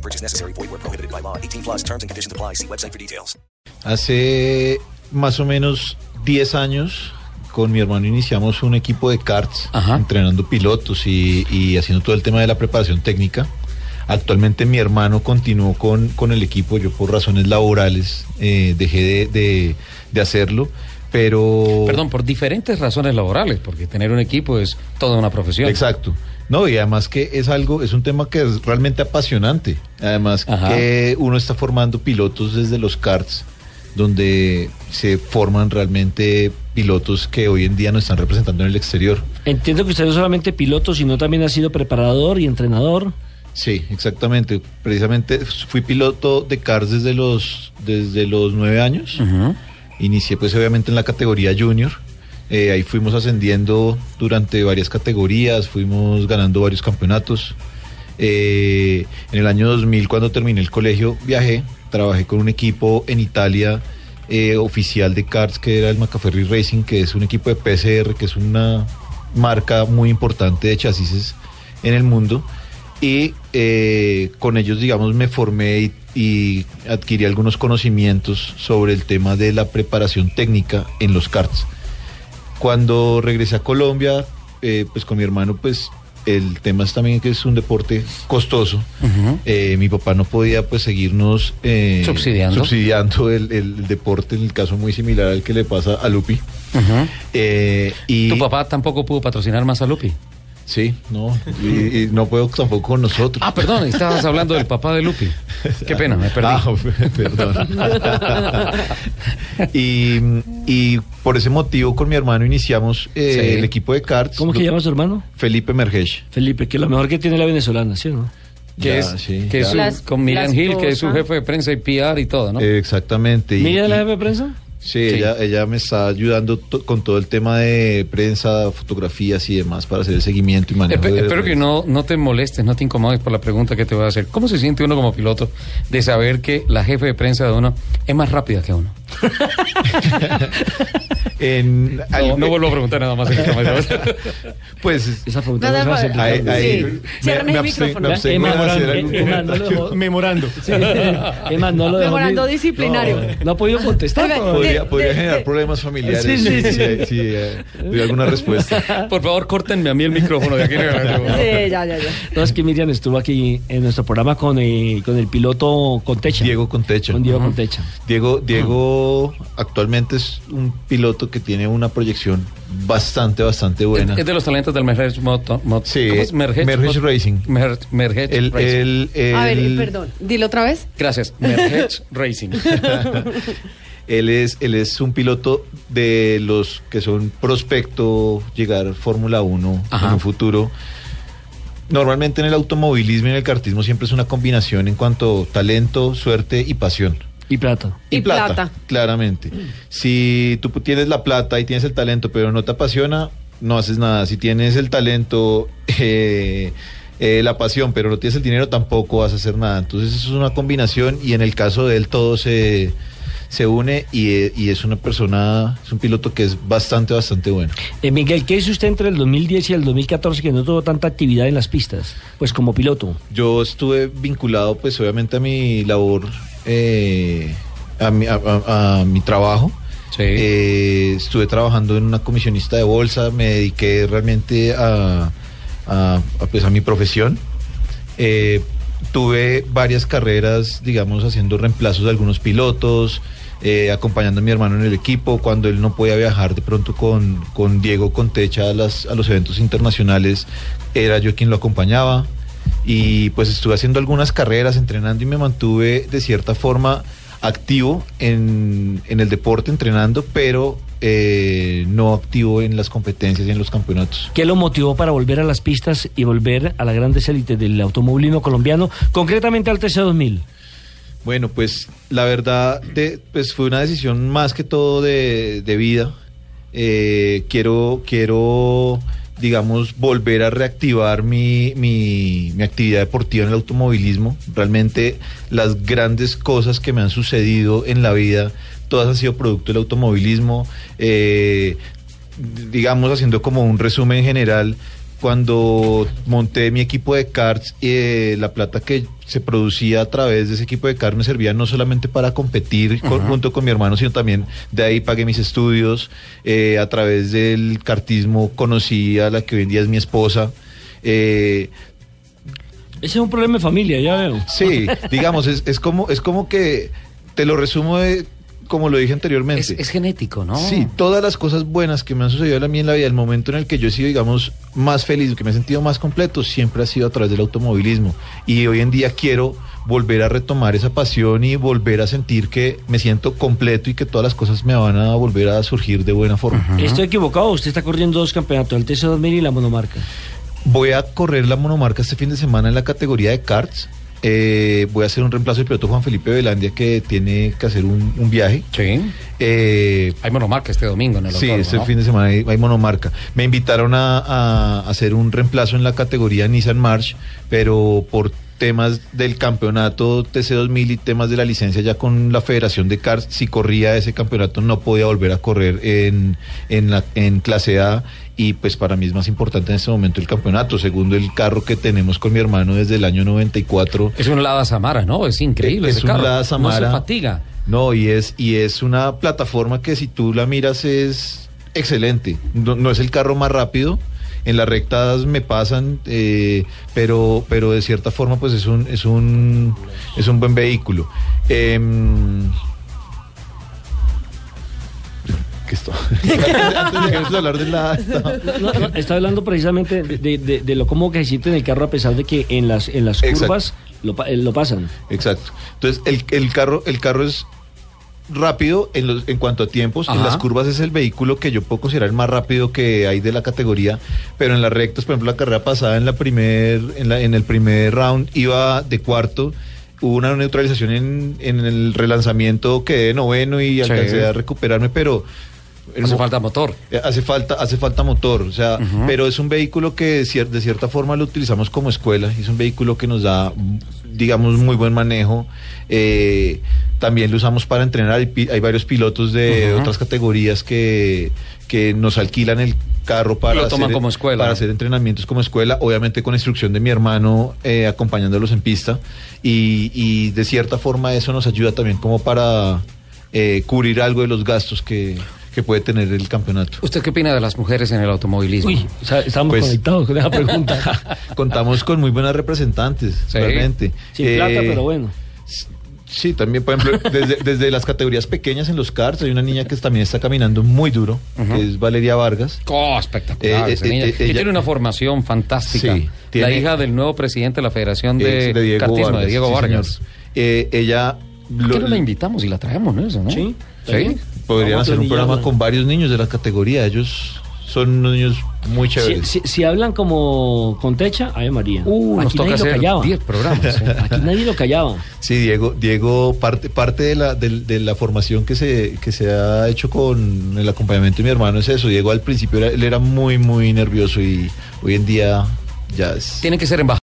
No purchase necessary. Void where prohibited by law. 18 plus terms and conditions apply. See website for details. Hace más o menos 10 años con mi hermano iniciamos un equipo de karts, Ajá. entrenando pilotos y, y haciendo todo el tema de la preparación técnica. Actualmente mi hermano continuó con, con el equipo, yo por razones laborales eh, dejé de, de- de hacerlo, pero... Perdón, por diferentes razones laborales, porque tener un equipo es toda una profesión. Exacto. No, y además que es algo, es un tema que es realmente apasionante. Además Ajá. que uno está formando pilotos desde los karts, donde se forman realmente pilotos que hoy en día nos están representando en el exterior. Entiendo que usted no solamente piloto, sino también ha sido preparador y entrenador. Sí, exactamente. Precisamente fui piloto de karts desde los, desde los nueve años. Ujú. Inicié pues obviamente en la categoría junior. Eh, ahí fuimos ascendiendo durante varias categorías, fuimos ganando varios campeonatos. Eh, en el año 2000 cuando terminé el colegio viajé, trabajé con un equipo en Italia eh, oficial de karts que era el Macaferri Racing, que es un equipo de PCR, que es una marca muy importante de chasis en el mundo. Y eh, con ellos, digamos, me formé y, y adquirí algunos conocimientos sobre el tema de la preparación técnica en los karts. Cuando regresé a Colombia, eh, pues con mi hermano, pues el tema es también que es un deporte costoso. Eh, mi papá no podía pues seguirnos eh, Subsidiando. subsidiando el, el deporte, en el caso muy similar al que le pasa a Lupi. Eh, y Tu papá tampoco pudo patrocinar más a Lupi. Sí, no, y, y no puedo tampoco con nosotros. Ah, perdón, estabas hablando del papá de Lupi. Qué pena, me perdí. Ah, perdón. y, y por ese motivo con mi hermano iniciamos eh, Sí. el equipo de karts. ¿Cómo que llama su hermano? Felipe Mergesh. Felipe, que lo mejor que tiene la venezolana, ¿sí o no? que Ya, es, sí, que es ya. su- Las- con Miriam Hill, que es su jefe de prensa y PR y todo, ¿no? Eh, exactamente. y- ¿Mira y- la jefe de prensa? Sí, Sí. Ella, ella me está ayudando to- con todo el tema de prensa, fotografías y demás para hacer el seguimiento y manejo. Espe- de espero que no, no te molestes, no te incomodes por la pregunta que te voy a hacer. ¿Cómo se siente uno como piloto de saber que la jefe de prensa de uno es más rápida que uno? En, No, al- no vuelvo a preguntar nada más. en esta mesa. Pues Esa pregunta Nada no se más. hace. ahí, ahí Sí. me- el me abste- micrófono. me dejó- Memorando. Sí. Emma, no lo Memorando disciplinario. No, no ha podido contestar. Podría, podría generar problemas familiares Sí, sí, si, sí. si- si, eh, doy alguna respuesta. Por favor, córtenme a mí el micrófono de aquí. Sí, ya, ya, ya. No, es que Miriam estuvo aquí en nuestro programa con, eh, con el piloto Contecha. Diego Contecha. Con Diego. Contecha. Diego, Diego actualmente es un piloto que tiene una proyección bastante, bastante buena. Es de los talentos del Mergech Moto. Mo- Sí, ¿cómo es? Moto- Racing. Mer- Mergech El- Racing. el- A ver, el- perdón, dilo otra vez. Gracias. Mergech Racing. Él es, él es un piloto de los que son prospecto llegar a Fórmula 1 Ajá. en un futuro. Normalmente en el automovilismo y en el kartismo siempre es una combinación en cuanto talento, suerte y pasión. Y plata. Y plata. Claramente. Si tú tienes la plata y tienes el talento, pero no te apasiona, no haces nada. Si tienes el talento, eh, eh, la pasión, pero no tienes el dinero, tampoco vas a hacer nada. Entonces eso es una combinación y en el caso de él todo se, se une y, y es una persona, es un piloto que es bastante, bastante bueno. Eh, Miguel, ¿qué hizo usted entre el 2010 y el 2014 que no tuvo tanta actividad en las pistas? Pues como piloto. Yo estuve vinculado, pues obviamente a mi labor, eh, a, mi, a- a- a mi trabajo. Sí. Eh, estuve trabajando en una comisionista de bolsa, me dediqué realmente a, pues, a mi profesión. Eh, tuve varias carreras, digamos, haciendo reemplazos de algunos pilotos, eh, acompañando a mi hermano en el equipo, cuando él no podía viajar de pronto con, con Diego Contecha a, las, a los eventos internacionales, era yo quien lo acompañaba. Y pues estuve haciendo algunas carreras, entrenando y me mantuve de cierta forma activo en, en el deporte, entrenando, pero eh, no activo en las competencias y en los campeonatos. ¿Qué lo motivó para volver a las pistas y volver a las grandes élites del automovilismo colombiano, concretamente al TC2000? Bueno, pues la verdad, de, pues fue una decisión más que todo de, de vida. Eh, quiero, quiero, digamos, volver a reactivar mi, mi, actividad deportiva en el automovilismo. Realmente las grandes cosas que me han sucedido en la vida, todas han sido producto del automovilismo. Eh, digamos, haciendo como un resumen general, cuando monté mi equipo de karts, eh, la plata que se producía a través de ese equipo de karts me servía no solamente para competir con- junto con mi hermano, sino también de ahí pagué mis estudios. eh, a través del kartismo conocí a la que hoy en día es mi esposa. eh, Ese es un problema de familia, ya veo. sí, digamos, es, es como, es como que te lo resumo de, como lo dije anteriormente. Es, es genético, ¿no? Sí, todas las cosas buenas que me han sucedido a mí en la vida, el momento en el que yo he sido, digamos, más feliz, que me he sentido más completo, siempre ha sido a través del automovilismo. Y hoy en día quiero volver a retomar esa pasión y volver a sentir que me siento completo y que todas las cosas me van a volver a surgir de buena forma. Estoy equivocado, usted está corriendo dos campeonatos, el TC2000 y la monomarca. Voy a correr la monomarca este fin de semana en la categoría de karts. Eh, voy a hacer un reemplazo del piloto Juan Felipe Velandia que tiene que hacer un, un viaje. Sí. Eh, Hay monomarca este domingo en el Sí, este ¿no? fin de semana hay, hay monomarca. Me invitaron a, a hacer un reemplazo en la categoría Nissan March, pero por temas del campeonato TC2000 y temas de la licencia ya con la Federación de Cars, si corría ese campeonato no podía volver a correr en, en, la, en clase A y pues para mí es más importante en este momento el campeonato, segundo el carro que tenemos con mi hermano desde el año 94. Es un Lada Samara, ¿no? Es increíble Es ese un carro. Lada No Samara. se fatiga. No, y es, y es una plataforma que si tú la miras es excelente. No, no es el carro más rápido. En las rectas me pasan, eh, pero, pero de cierta forma, pues es un, es un, es un buen vehículo. Em, ¿Qué esto? Antes de que hablar de la. No, no, está hablando precisamente de, de- de- de lo cómodo que se siente en el carro a pesar de que en las, en las curvas lo, eh, lo pasan. Exacto. Entonces, el, el carro, el carro es rápido en, los, en cuanto a tiempos. En las curvas es el vehículo que yo puedo considerar el más rápido que hay de la categoría. Pero en las rectas, por ejemplo, la carrera pasada en la primer, en, la, en el primer round iba de cuarto. Hubo una neutralización en, en el relanzamiento, quedé de noveno y Sí. alcancé a recuperarme, pero Hace falta motor. eh, Hace falta, hace falta motor, o sea, pero es un vehículo que cier- de cierta forma lo utilizamos como escuela, es un vehículo que nos da, digamos, muy buen manejo. eh, también lo usamos para entrenar, hay, pi- hay varios pilotos de otras categorías que, que nos alquilan el carro para, Lo toman hacer, como escuela. para hacer entrenamientos como escuela, obviamente con instrucción de mi hermano eh, acompañándolos en pista y, y de cierta forma eso nos ayuda también como para eh, cubrir algo de los gastos que, que puede tener el campeonato. ¿Usted qué opina de las mujeres en el automovilismo? Uy, o sea, estamos Pues- conectados con esa pregunta. Contamos con muy buenas representantes, Sí. realmente. Sin Eh, plata, pero bueno. Sí, también, por ejemplo, desde, desde las categorías pequeñas en los karts, hay una niña que también está caminando muy duro, que es Valeria Vargas. Oh, espectacular. Eh, esa eh, niña. eh, que ella- tiene una formación fantástica. Sí, la tiene- hija del nuevo presidente de la Federación de, de Diego Kartismo, Vargas. de Diego sí, Vargas. Eh, ella... ¿Por qué no la invitamos y la traemos, no? Eso, ¿no? Sí, Sí. Podrían hacer un programa con varios niños de la categoría. Ellos son unos niños muy chéveres. si- si hablan como con Techa, Ave María. Uh, nos Aquí toca nadie lo hacer callaba. 10 programas. ¿eh? Aquí nadie lo callaba. Sí, Diego, Diego, parte, parte de la, de, la formación que se, que se ha hecho con el acompañamiento de mi hermano es eso. Diego al principio era- él era muy, muy nervioso y hoy en día ya es... Tiene que ser embajador.